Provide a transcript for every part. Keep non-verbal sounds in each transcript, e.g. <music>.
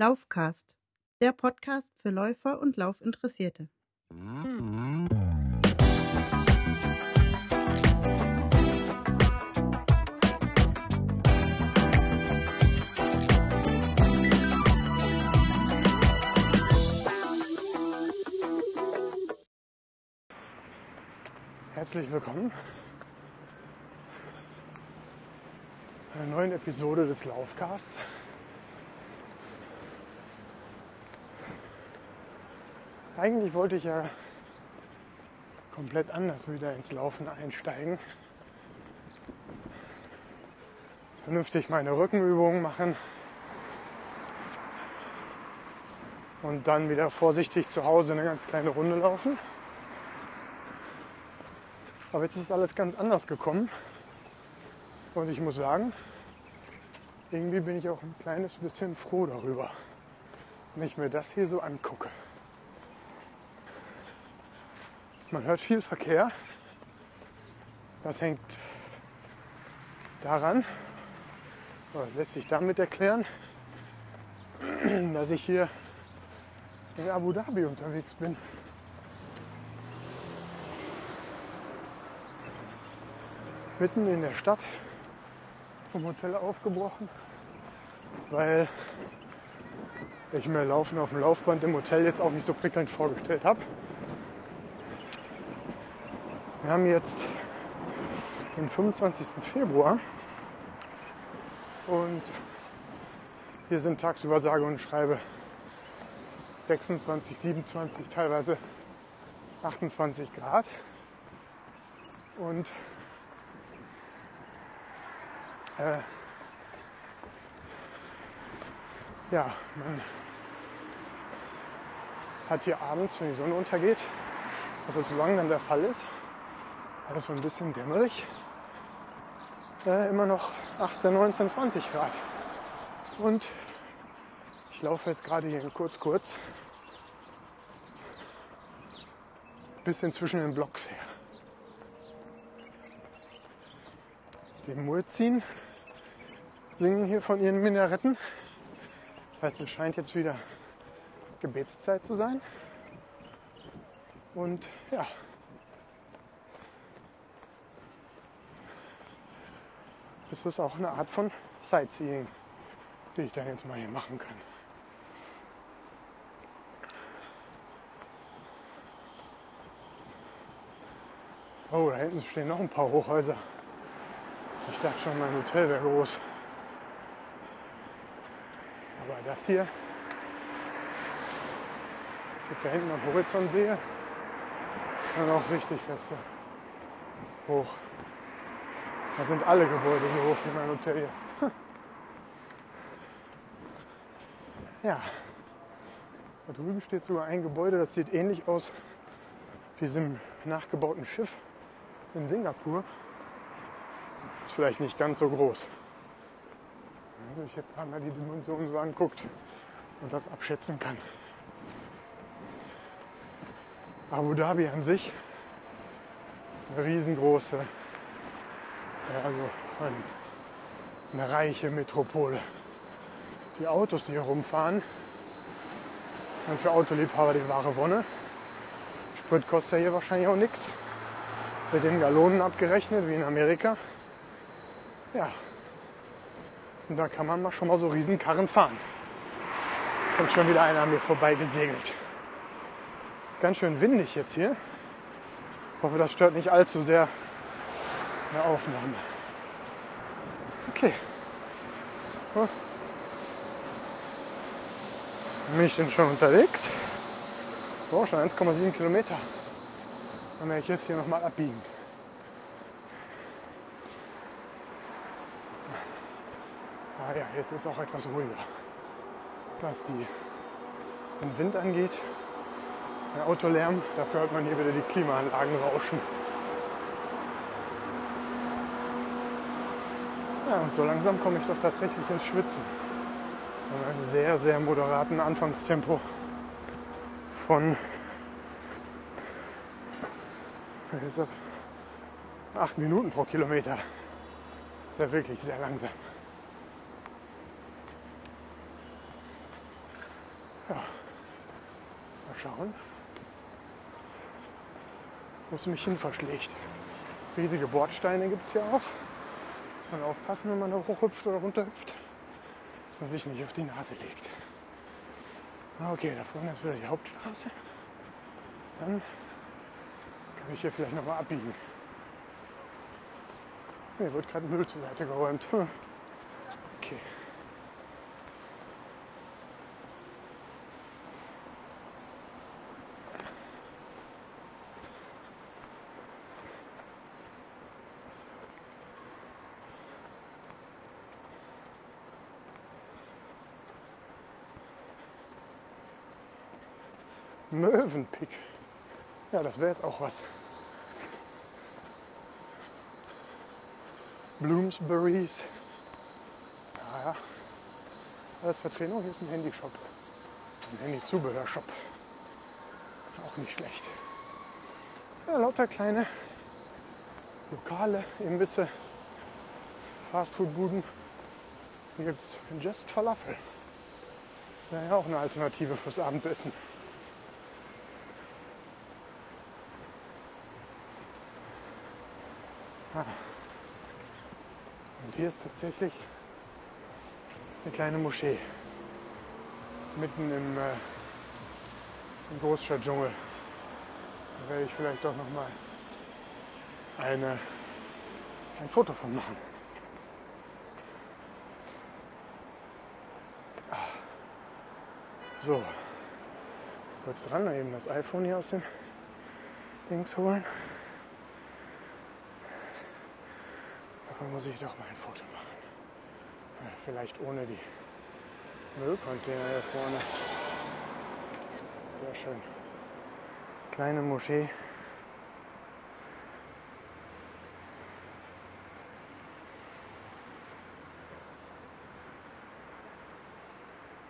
Laufcast, der Podcast für Läufer und Laufinteressierte. Herzlich willkommen einer neuen Episode des Laufcasts. Eigentlich wollte ich ja komplett anders wieder ins Laufen einsteigen. Vernünftig meine Rückenübungen machen und dann wieder vorsichtig zu Hause eine ganz kleine Runde laufen. Aber jetzt ist alles ganz anders gekommen. Und ich muss sagen, irgendwie bin ich auch ein kleines bisschen froh darüber, wenn ich mir das hier so angucke. Man hört viel Verkehr. Das hängt daran, oder lässt sich damit erklären, <clears throat> dass ich hier in Abu Dhabi unterwegs bin. Mitten in der Stadt vom Hotel aufgebrochen, weil ich mir Laufen auf dem Laufband im Hotel jetzt auch nicht so prickelnd vorgestellt habe. Wir haben jetzt den 25. Februar und hier sind tagsüber sage und schreibe 26, 27, teilweise 28 Grad. Und äh, ja, man hat hier abends, wenn die Sonne untergeht, was das so langsam der Fall ist, es so ein bisschen dämmerig, äh, immer noch 18, 19, 20 Grad. Und ich laufe jetzt gerade hier kurz, kurz, bisschen zwischen den Blocks her. Die Muezzin singen hier von ihren Minaretten. Das heißt, es scheint jetzt wieder Gebetszeit zu sein. Und ja. Das ist auch eine Art von Sightseeing, die ich dann jetzt mal hier machen kann. Oh, da hinten stehen noch ein paar Hochhäuser. Ich dachte schon, mein Hotel wäre groß. Aber das hier, ich jetzt da hinten am Horizont sehe, ist dann auch richtig fest hoch. Da sind alle Gebäude so hoch wie mein Hotel jetzt. <laughs> Ja, da drüben steht sogar ein Gebäude, das sieht ähnlich aus wie diesem nachgebauten Schiff in Singapur. Ist vielleicht nicht ganz so groß. Wenn sich jetzt einmal die Dimensionen so anguckt und das abschätzen kann. Abu Dhabi an sich, eine riesengroße, also eine reiche Metropole. Die Autos, die hier rumfahren, sind für Autoliebhaber die wahre Wonne. Sprit kostet ja hier wahrscheinlich auch nichts. Mit den Gallonen abgerechnet, wie in Amerika. Ja. Und da kann man mal schon mal so Riesenkarren fahren. Kommt schon wieder einer an mir vorbei gesegelt. Ist ganz schön windig jetzt hier. Ich hoffe, das stört nicht allzu sehr eine Aufnahme. Okay. Bin ich denn schon unterwegs? Oh, schon 1,7 Kilometer. Dann werde ich jetzt hier nochmal abbiegen. Ah ja, jetzt ist auch etwas ruhiger. Was, die, was den Wind angeht, der Autolärm, dafür hört man hier wieder die Klimaanlagen rauschen. Und so langsam komme ich doch tatsächlich ins Schwitzen. Mit einem sehr, sehr moderaten Anfangstempo von 8 Minuten pro Kilometer. Das ist ja wirklich sehr langsam. schauen, wo es mich hin verschlägt. Riesige Bordsteine gibt es hier auch. Man aufpassen, wenn man da hochhüpft oder runterhüpft, dass man sich nicht auf die Nase legt. Ah, Okay, da vorne ist wieder die Hauptstraße. Dann kann ich hier vielleicht nochmal abbiegen. Mir wird gerade Müll zur Seite geräumt. <laughs> Möwenpick. Ja, das wäre jetzt auch was. Bloomsburys. Ja, ja. Alles Vertretung. Hier ist ein Handyshop. Ein Handyzubehörshop. Auch nicht schlecht. Ja, lauter kleine Lokale, Imbisse, Fastfood-Buden. Hier gibt es Just Falafel. Wäre ja auch eine Alternative fürs Abendessen. Ah. Und hier ist tatsächlich eine kleine Moschee. Mitten im, äh, im Großstadtdschungel. Da werde ich vielleicht doch noch mal eine, ein Foto von machen. Ah. So, kurz dran, eben das iPhone hier aus dem Dings holen. Davon muss ich doch mal ein Foto machen. Ja, vielleicht ohne die Müllcontainer hier vorne. Sehr schön. Kleine Moschee.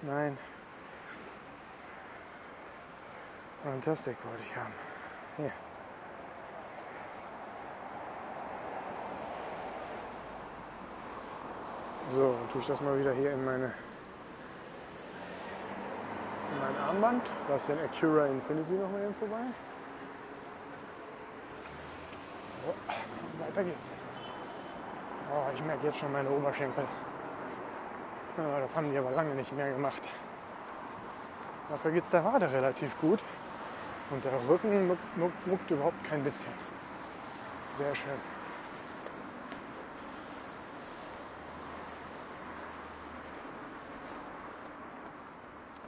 Nein. Fantastic wollte ich haben. Hier. So, dann tue ich das mal wieder hier in meine in mein Armband. Da ist den Acura Infinity noch mal eben vorbei. So, weiter geht's. Oh, ich merke jetzt schon meine Oberschenkel. Das haben die aber lange nicht mehr gemacht. Dafür geht's der Wade relativ gut. Und der Rücken muckt, muckt überhaupt kein bisschen. Sehr schön.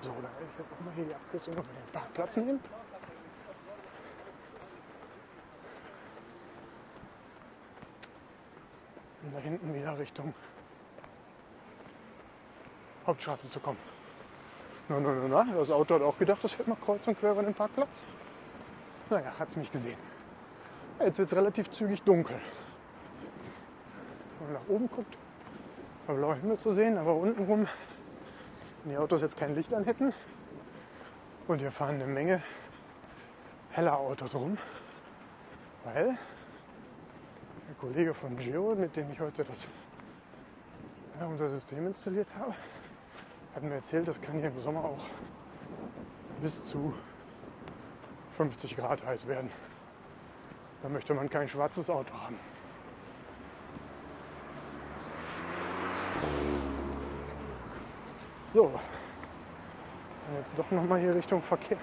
So, dann werde ich jetzt auch mal hier die Abkürzung über den Parkplatz nehmen. Um da hinten wieder Richtung Hauptstraße zu kommen. Na, na, na, na, das Auto hat auch gedacht, das fährt mal kreuz und quer über den Parkplatz. Naja, hat es mich gesehen. Jetzt wird es relativ zügig dunkel. Wenn man nach oben guckt, war blauer Himmel zu sehen, aber untenrum wenn die Autos jetzt kein Licht an hätten und hier fahren eine Menge heller Autos rum, weil der Kollege von Geo, mit dem ich heute das, ja, unser System installiert habe, hat mir erzählt, das kann hier im Sommer auch bis zu 50 Grad heiß werden. Da möchte man kein schwarzes Auto haben. So, und jetzt doch nochmal hier Richtung Verkehr,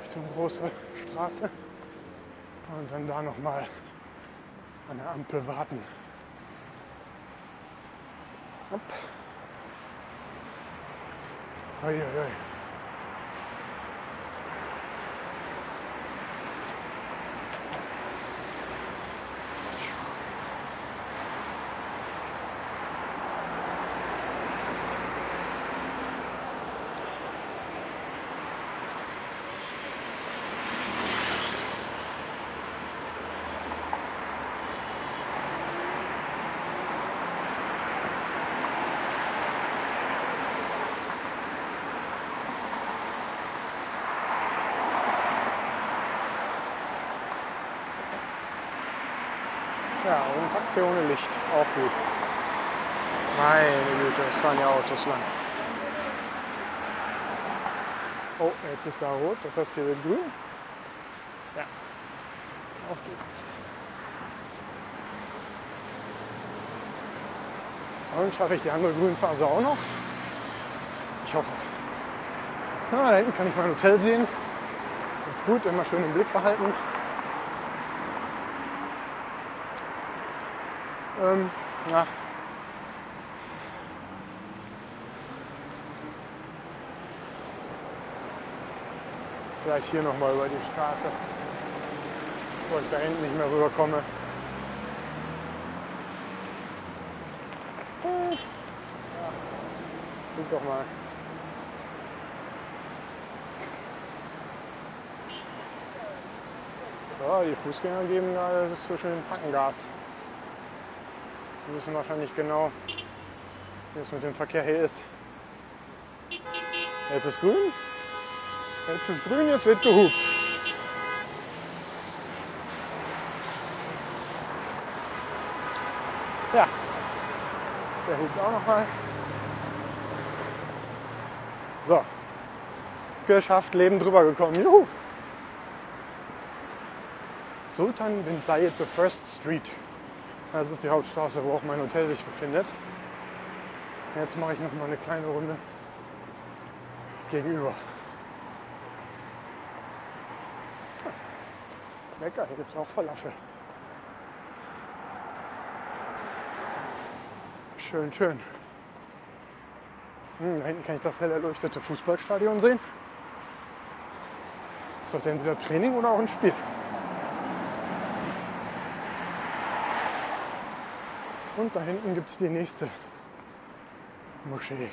Richtung große Straße und dann da nochmal an der Ampel warten. Hopp. Ui, ui, ui. Ja, und Taxi ohne Licht, auch gut. Meine Güte, es fahren ja Autos lang. Oh, jetzt ist da rot, das heißt hier wird grün. Ja, auf geht's. Und schaffe ich die andere Grünphase auch noch? Ich hoffe. Na, da hinten kann ich mein Hotel sehen. Ist gut, immer schön im Blick behalten. Ähm, ja. Vielleicht hier nochmal über die Straße, wo ich da hinten nicht mehr rüberkomme. Hm. Ja. Guck doch mal. So, die Fußgänger geben gerade zwischen den Packengas. Wir wissen wahrscheinlich genau, wie es mit dem Verkehr hier ist. Jetzt ist grün. Jetzt ist grün, jetzt wird gehupt. Ja, der hupt auch nochmal. So, geschafft, Leben drüber gekommen. Juhu! Sultan bin Zayed the First Street. Das ist die Hauptstraße, wo auch mein Hotel sich befindet. Jetzt mache ich noch mal eine kleine Runde gegenüber. Lecker, hier gibt es auch Falafel. Schön, schön. Hm, da hinten kann ich das hell erleuchtete Fußballstadion sehen. Ist doch entweder Training oder auch ein Spiel. Und da hinten gibt es die nächste Moschee.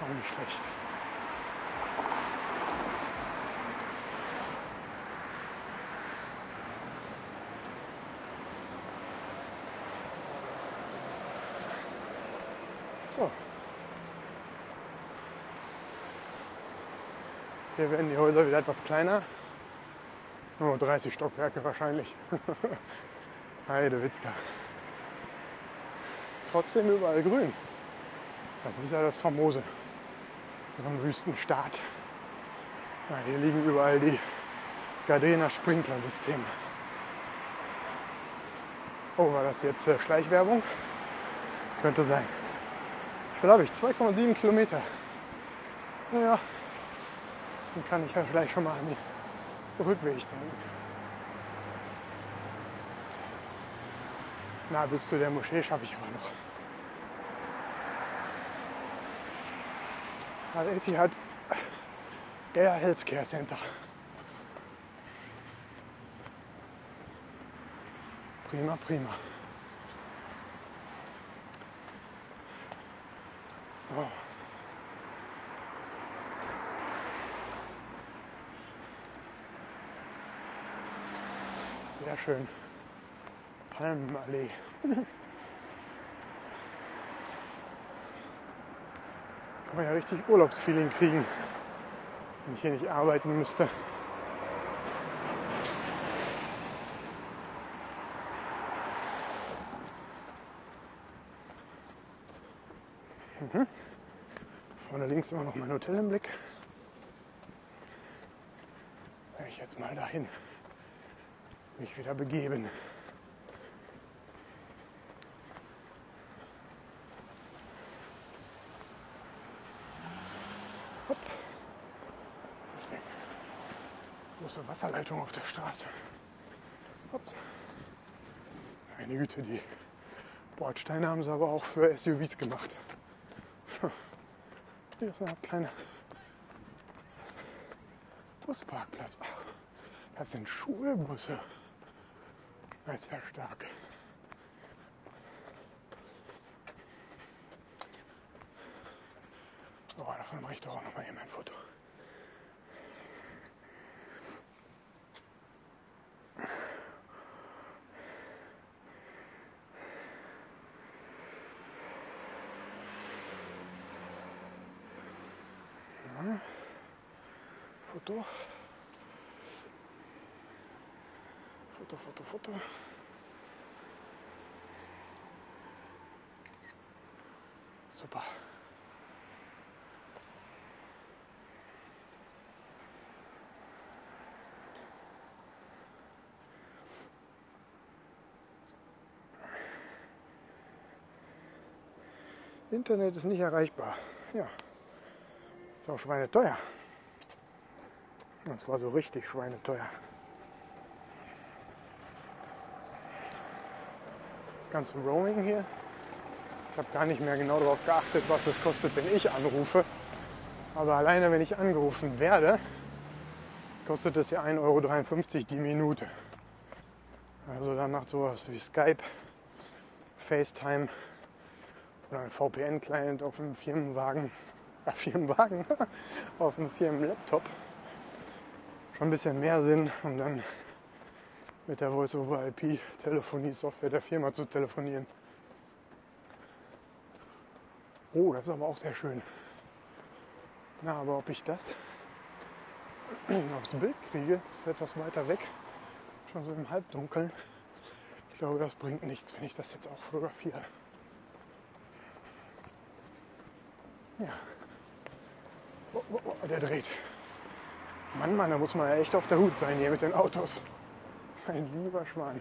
Auch nicht schlecht. So. Hier werden die Häuser wieder etwas kleiner. Nur 30 Stockwerke wahrscheinlich. <laughs> Heide Witzka. Trotzdem überall grün. Das ist ja das Famose. So ein Wüstenstaat. Ja, hier liegen überall die Gardena Sprinklersysteme. Oh, war das jetzt äh, Schleichwerbung? Könnte sein. Wie viel ich? 2,7 Kilometer. Naja, dann kann ich ja vielleicht schon mal an den Rückweg denken. Na, bis zu der Moschee schaffe ich aber noch. Al-Etihad Air Healthcare Center. Prima, prima. Oh. Sehr schön. Palmenallee. <laughs> Kann man ja richtig Urlaubsfeeling kriegen, wenn ich hier nicht arbeiten müsste. Mhm. Vorne links immer noch mein Hotel im Blick. Werde ich jetzt mal dahin mich wieder begeben. Große Wasserleitung auf der Straße. Ups. Meine Güte, die Bordsteine haben sie aber auch für SUVs gemacht. Hier ist ein kleiner Busparkplatz. Ach, das sind Schulbusse. Das ist ja stark. Foto. Foto, Foto, Foto. Super. Internet ist nicht erreichbar. Ja, ist auch schweineteuer. teuer. Und zwar so richtig schweineteuer. Ganze Roaming hier. Ich habe gar nicht mehr genau darauf geachtet, was es kostet, wenn ich anrufe. Aber alleine, wenn ich angerufen werde, kostet es ja 1,53 Euro die Minute. Also dann macht sowas wie Skype, FaceTime oder ein VPN-Client auf dem Firmenwagen, äh, <laughs> Firmenwagen, <laughs> auf dem Firmenlaptop schon ein bisschen mehr Sinn, um dann mit der Voice-over-IP-Telefonie-Software der Firma zu telefonieren. Oh, das ist aber auch sehr schön. Na, aber ob ich das <clears throat> aufs Bild kriege, ist etwas weiter weg, schon so im Halbdunkeln. Ich glaube, das bringt nichts, wenn ich das jetzt auch fotografiere. Ja. Oh, oh, oh, der dreht. Mann, Mann, da muss man ja echt auf der Hut sein hier mit den Autos. Mein lieber Schwan.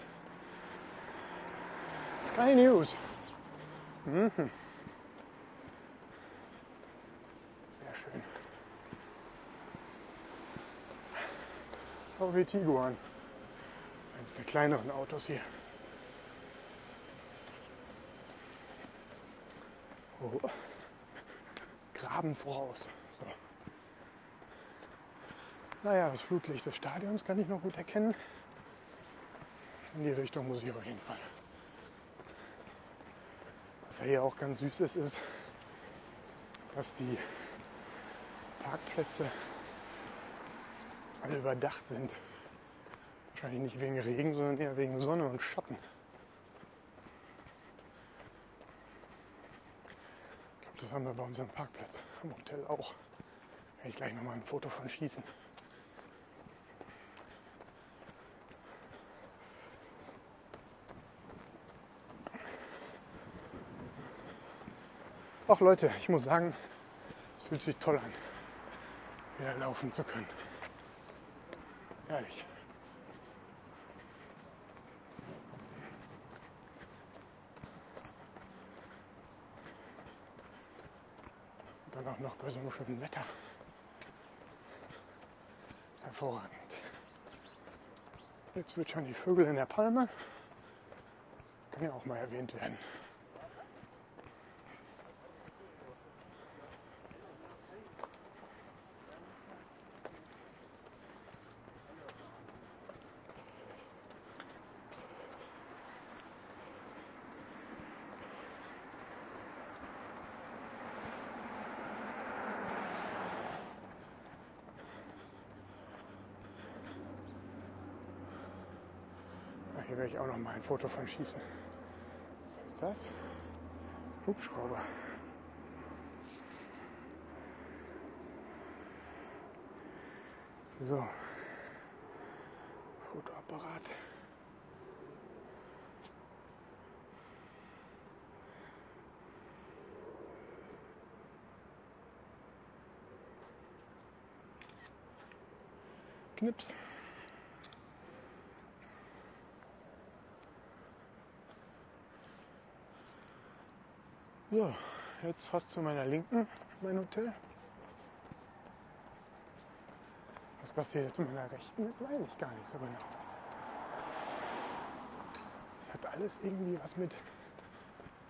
Sky News. Mhm. Sehr schön. VW Tiguan. Eines der kleineren Autos hier. Oh. Graben voraus. Naja, das Flutlicht des Stadions kann ich noch gut erkennen. In die Richtung muss ich auf jeden Fall. Was ja hier auch ganz süß ist, ist, dass die Parkplätze alle überdacht sind. Wahrscheinlich nicht wegen Regen, sondern eher wegen Sonne und Schatten. Ich glaube, das haben wir bei unserem Parkplatz am Hotel auch. Werde ich gleich nochmal ein Foto von schießen. Ach Leute, ich muss sagen, es fühlt sich toll an, wieder laufen zu können. Ehrlich. Und dann auch noch bei so einem schönen Wetter. Hervorragend. Jetzt zwitschern die Vögel in der Palme. Kann ja auch mal erwähnt werden. Noch mal ein Foto von schießen. Was ist das? Hubschrauber. So. Fotoapparat. Knips. So, jetzt fast zu meiner Linken, mein Hotel. Was das hier zu meiner Rechten ist, weiß ich gar nicht so genau. Es hat alles irgendwie was mit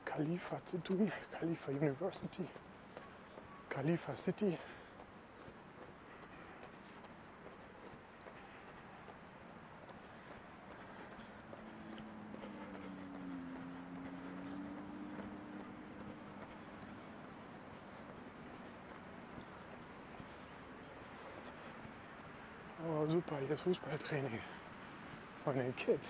Khalifa zu tun. Khalifa University, Khalifa City. Oh, super, hier Fußballtraining von den Kids.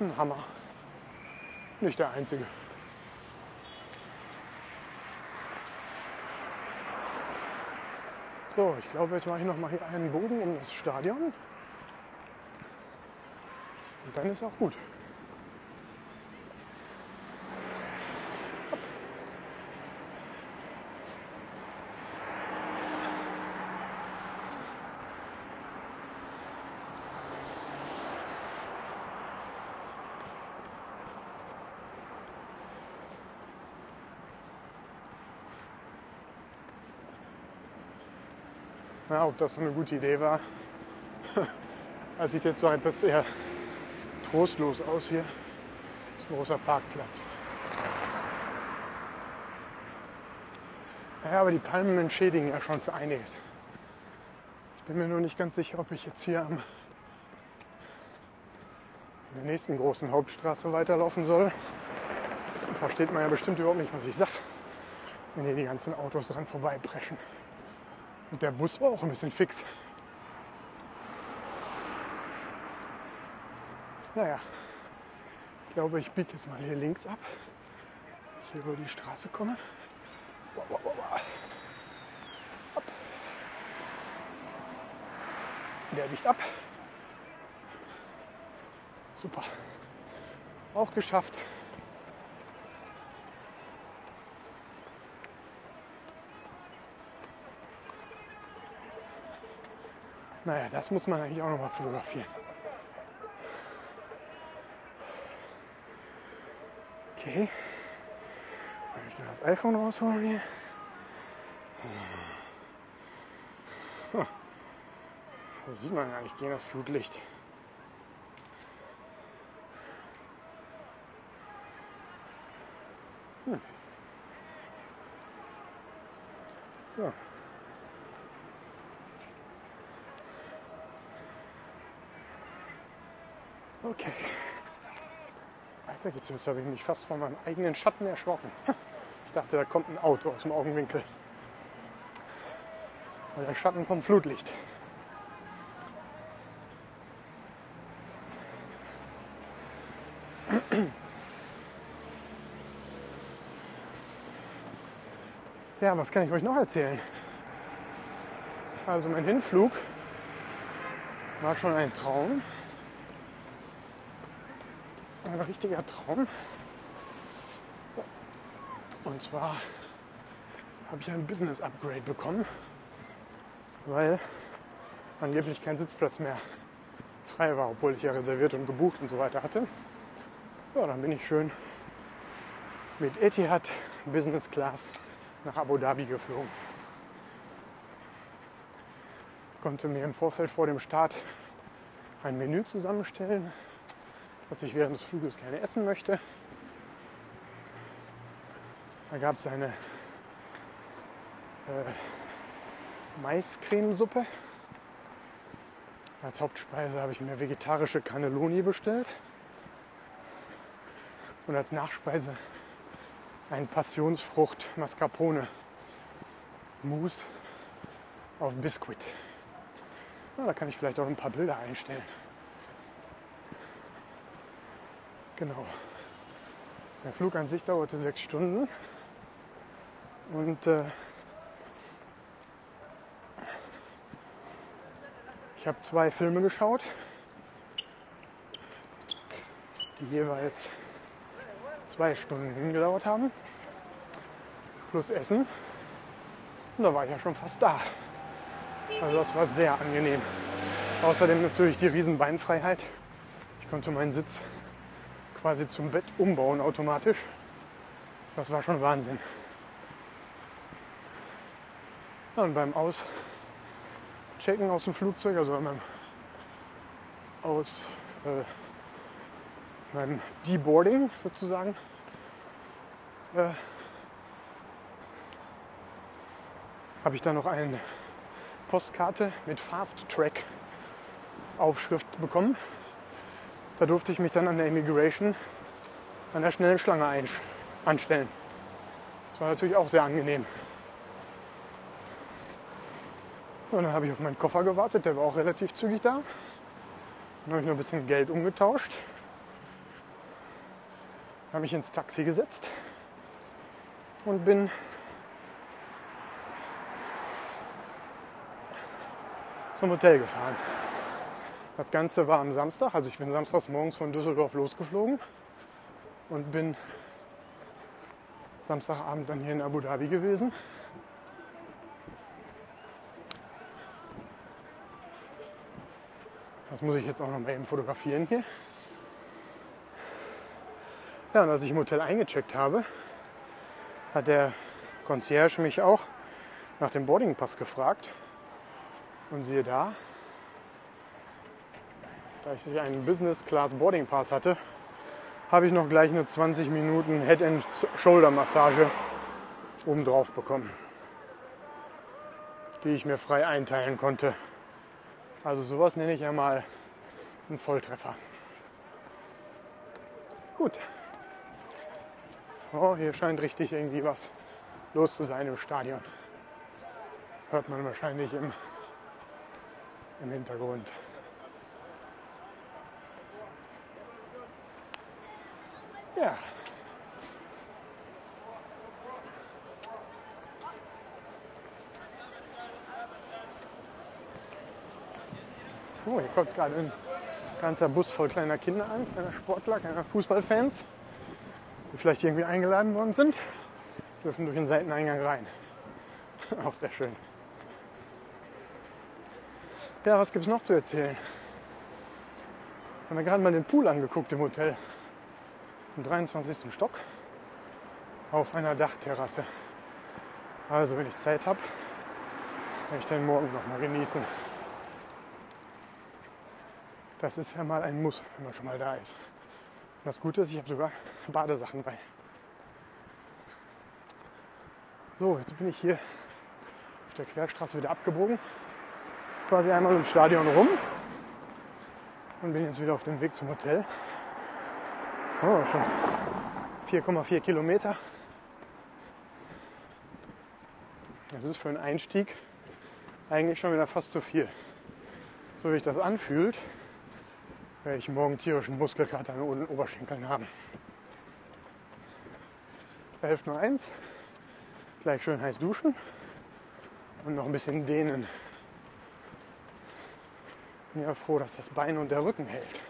Ein Hammer. Nicht der einzige. So, ich glaube, jetzt mache ich noch mal hier einen Bogen um das Stadion. Und dann ist auch gut. Ob das so eine gute Idee war. Das <laughs> sieht jetzt so etwas eher trostlos aus hier. Das ist ein großer Parkplatz. Ja, aber die Palmen entschädigen ja schon für einiges. Ich bin mir nur nicht ganz sicher, ob ich jetzt hier am der nächsten großen Hauptstraße weiterlaufen soll. Da versteht man ja bestimmt überhaupt nicht, was ich sage, wenn hier die ganzen Autos dran vorbeipreschen. Und der Bus war auch ein bisschen fix. Naja, ich glaube, ich biege jetzt mal hier links ab. Ich hier über die Straße komme. Wow, wow, wow. Ab. Der biegt ab. Super. Auch geschafft. Naja, das muss man eigentlich auch noch mal fotografieren. Okay. Mal schnell das iPhone rausholen hier. So. Da sieht man gar nicht gegen das Flutlicht. Hm. So. Okay. Weiter geht's. Jetzt habe ich mich fast von meinem eigenen Schatten erschrocken. Ich dachte, da kommt ein Auto aus dem Augenwinkel. Weil der Schatten vom Flutlicht. Ja, was kann ich euch noch erzählen? Also mein Hinflug war schon ein Traum. Ein richtiger Traum. Und zwar habe ich ein Business Upgrade bekommen, weil angeblich kein Sitzplatz mehr frei war, obwohl ich ja reserviert und gebucht und so weiter hatte. Ja, dann bin ich schön mit Etihad Business Class nach Abu Dhabi geflogen. Konnte mir im Vorfeld vor dem Start ein Menü zusammenstellen, was ich während des Fluges gerne essen möchte. Da gab es eine äh, Maiscremesuppe. Als Hauptspeise habe ich mir vegetarische Cannelloni bestellt. Und als Nachspeise ein Passionsfrucht Mascarpone Mousse auf Biskuit. Ja, da kann ich vielleicht auch ein paar Bilder einstellen. Genau. Der Flug an sich dauerte sechs Stunden. Und äh, ich habe zwei Filme geschaut, die jeweils zwei Stunden gedauert haben, plus Essen. Und da war ich ja schon fast da. Also das war sehr angenehm. Außerdem natürlich die Riesenbeinfreiheit. Ich konnte meinen Sitz quasi zum Bett umbauen automatisch. Das war schon Wahnsinn. Ja, und beim Auschecken aus dem Flugzeug, also beim aus äh, beim Deboarding sozusagen, äh, habe ich dann noch eine Postkarte mit Fast Track Aufschrift bekommen. Da durfte ich mich dann an der Immigration an der schnellen Schlange anstellen. Das war natürlich auch sehr angenehm. Und dann habe ich auf meinen Koffer gewartet, der war auch relativ zügig da. Dann habe ich noch ein bisschen Geld umgetauscht. Habe mich ins Taxi gesetzt und bin zum Hotel gefahren. Das Ganze war am Samstag, also ich bin samstags morgens von Düsseldorf losgeflogen und bin Samstagabend dann hier in Abu Dhabi gewesen. Das muss ich jetzt auch noch mal eben fotografieren hier. Ja, und als ich im Hotel eingecheckt habe, hat der Concierge mich auch nach dem Boardingpass gefragt. Und siehe da, da ich einen Business Class Boarding Pass hatte, habe ich noch gleich eine 20 Minuten Head and Shoulder Massage obendrauf bekommen, die ich mir frei einteilen konnte. Also sowas nenne ich ja mal einen Volltreffer. Gut. Oh, hier scheint richtig irgendwie was los zu sein im Stadion. Hört man wahrscheinlich im, im Hintergrund. Ja. Oh, hier kommt gerade ein ganzer Bus voll kleiner Kinder an, kleiner Sportler, kleiner Fußballfans, die vielleicht irgendwie eingeladen worden sind, dürfen durch den Seiteneingang rein. <laughs> Auch sehr schön. Ja, was gibt es noch zu erzählen? Wir haben mir gerade mal den Pool angeguckt im Hotel. Im 23. Stock auf einer Dachterrasse. Also, wenn ich Zeit habe, werde ich den morgen noch mal genießen. Das ist ja mal ein Muss, wenn man schon mal da ist. Und das Gute ist, ich habe sogar Badesachen bei. So, jetzt bin ich hier auf der Querstraße wieder abgebogen. Quasi einmal im Stadion rum. Und bin jetzt wieder auf dem Weg zum Hotel. Oh, schon 4,4 Kilometer. Das ist für einen Einstieg eigentlich schon wieder fast zu viel. So wie sich das anfühlt, werde ich morgen tierischen Muskelkater an den Oberschenkeln haben. 11.01 gleich schön heiß duschen und noch ein bisschen dehnen. Bin ja froh, dass das Bein und der Rücken hält.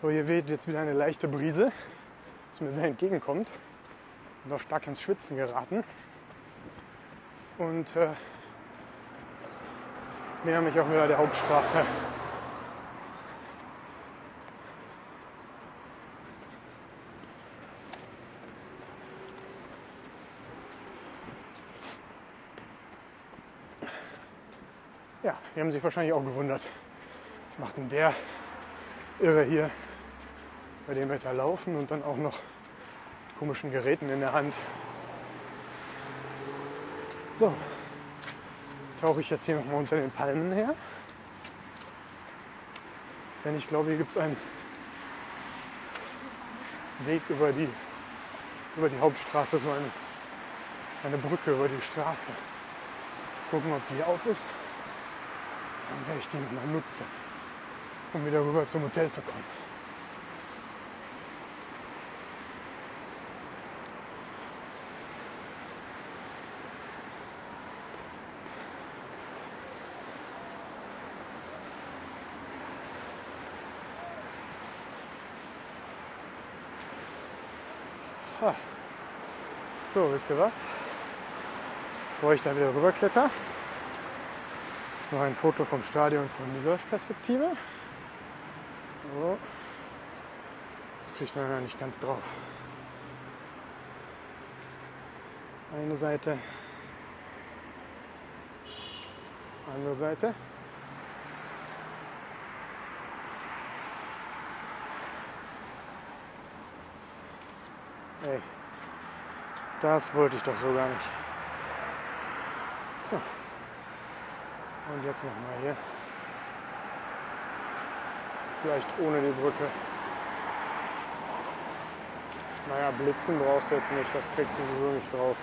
So, hier weht jetzt wieder eine leichte Brise, was mir sehr entgegenkommt. Und auch stark ins Schwitzen geraten. Und äh, näher mich auch wieder der Hauptstraße. Ja, die haben sich wahrscheinlich auch gewundert. Was macht denn der Irre hier bei dem Wetter laufen und dann auch noch komischen Geräten in der Hand? So, tauche ich jetzt hier nochmal unter den Palmen her. Denn ich glaube, hier gibt es einen Weg über die, über die Hauptstraße, so eine, eine Brücke über die Straße. Gucken, ob die auf ist. Dann werde ich die nochmal nutzen, um wieder rüber zum Hotel zu kommen. Ah. So, wisst ihr was? Bevor ich da wieder rüberkletter, ist noch ein Foto vom Stadion von dieser Perspektive. So. Das kriegt man ja nicht ganz drauf. Eine Seite, andere Seite. Ey, das wollte ich doch so gar nicht. So. Und jetzt nochmal hier. Vielleicht ohne die Brücke. Naja, blitzen brauchst du jetzt nicht, das kriegst du sowieso nicht drauf.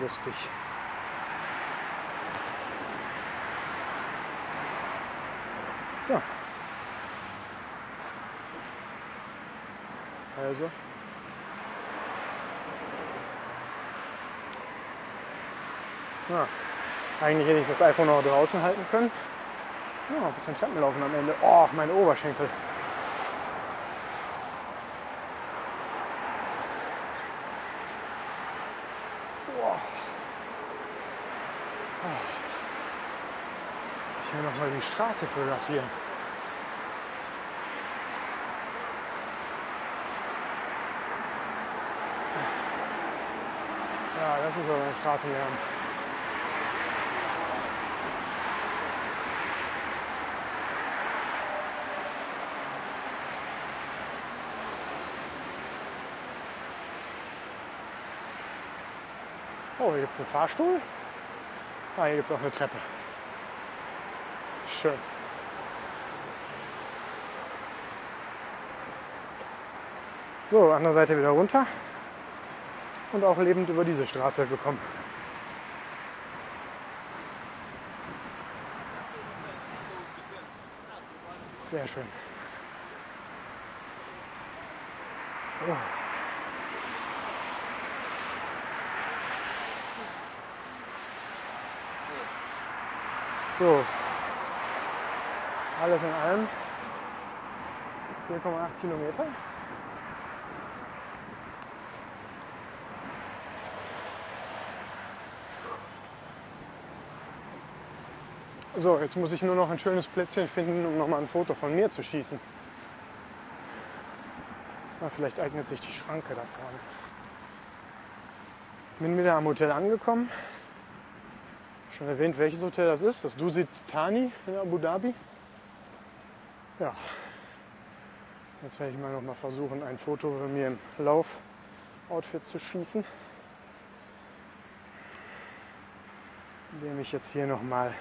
Lustig. So. Also. Ja. Eigentlich hätte ich das iPhone auch draußen halten können. Ja, ein bisschen Treppen laufen am Ende. Oh, meine Oberschenkel. Ich will noch mal die Straße fotografieren. Ja, das ist aber ein Straßenlärm. Oh, hier gibt es einen Fahrstuhl. Ah, hier gibt es auch eine Treppe. Schön. So, andere Seite wieder runter. Und auch lebend über diese Straße gekommen. Sehr schön. Oh. So, alles in allem 4,8 Kilometer. So, jetzt muss ich nur noch ein schönes Plätzchen finden, um nochmal ein Foto von mir zu schießen. Na, vielleicht eignet sich die Schranke da vorne. Bin wieder am Hotel angekommen. Schon erwähnt, welches Hotel das ist. Das Dusit Thani in Abu Dhabi. Ja. Jetzt werde ich mal noch mal versuchen, ein Foto von mir im Laufoutfit zu schießen. Indem ich jetzt hier noch mal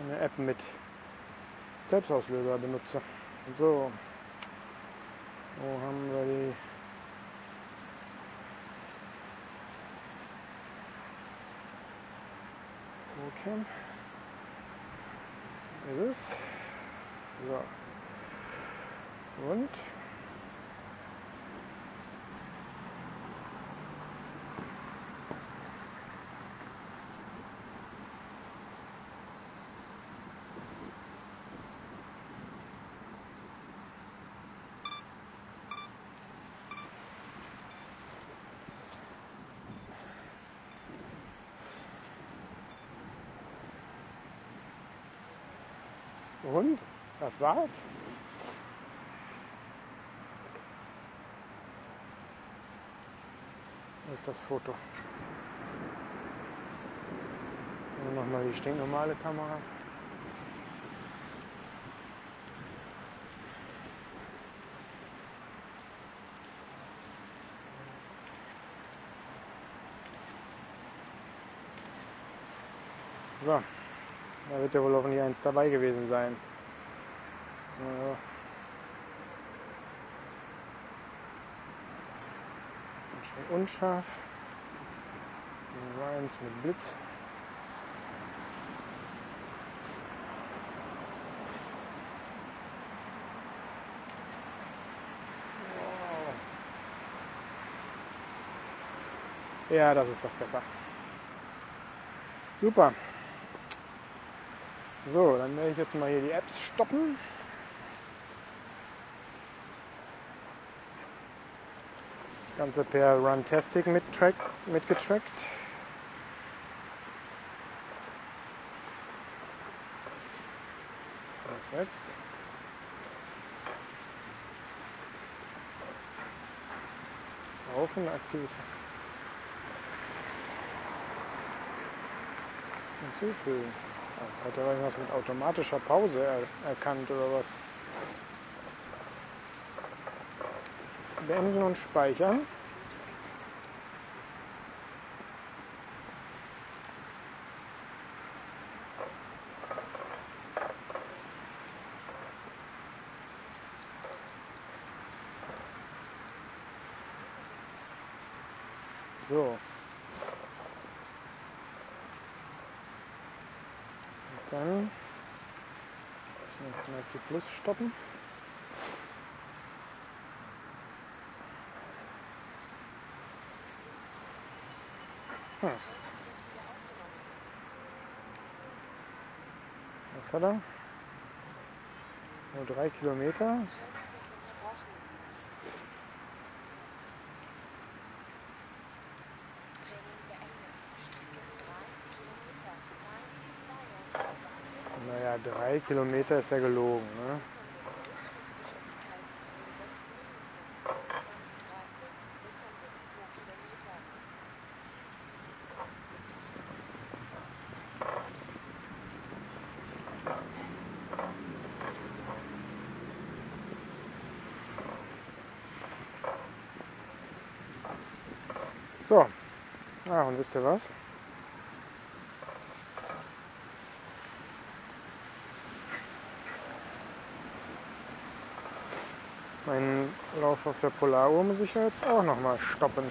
eine App mit Selbstauslöser benutze. So, wo haben wir die? Okay. Ist es? So. Und? Und? Das war's? Wo ist das Foto? Und nochmal die stinknormale Kamera. So, da wird ja wohl hoffentlich eins dabei gewesen sein. Ja. Und schon unscharf. Nur eins mit Blitz. Ja, das ist doch besser. Super. So, dann werde ich jetzt mal hier die Apps stoppen. Das Ganze per Runtastic mitgetrackt. Was jetzt? Haufen Aktivität. Hinzufügen. Hat er irgendwas mit automatischer Pause er erkannt oder was. Beenden und speichern. So. Dann ich noch Nike Plus stoppen. Hm. Was hat er? Nur drei Kilometer. Kilometer ist ja gelogen. Ne? So, ah, und wisst ihr was? Lauf auf der Polaruhr muss ich ja jetzt auch nochmal stoppen.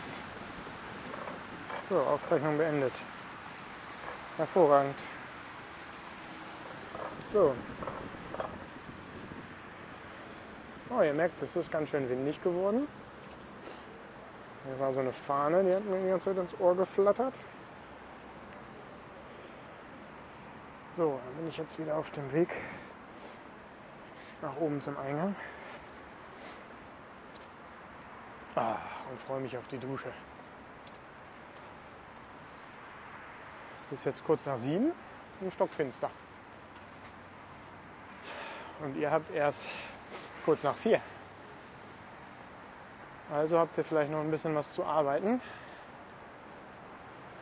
So, Aufzeichnung beendet. Hervorragend. So. Oh, ihr merkt, es ist ganz schön windig geworden. Hier war so eine Fahne, die hat mir die ganze Zeit ins Ohr geflattert. So, dann bin ich jetzt wieder auf dem Weg nach oben zum Eingang. Ah, und freue mich auf die Dusche. Es ist jetzt kurz nach sieben und stockfinster. Und ihr habt erst kurz nach vier. Also habt ihr vielleicht noch ein bisschen was zu arbeiten.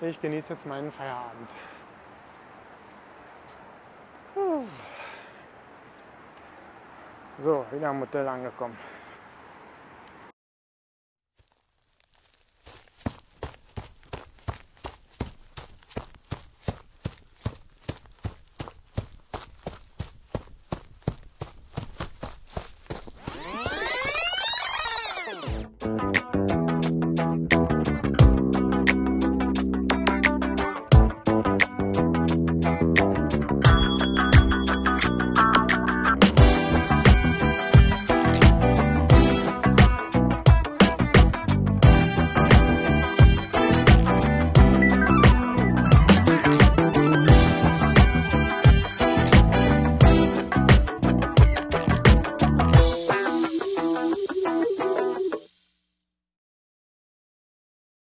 Ich genieße jetzt meinen Feierabend. So, wieder am Hotel angekommen.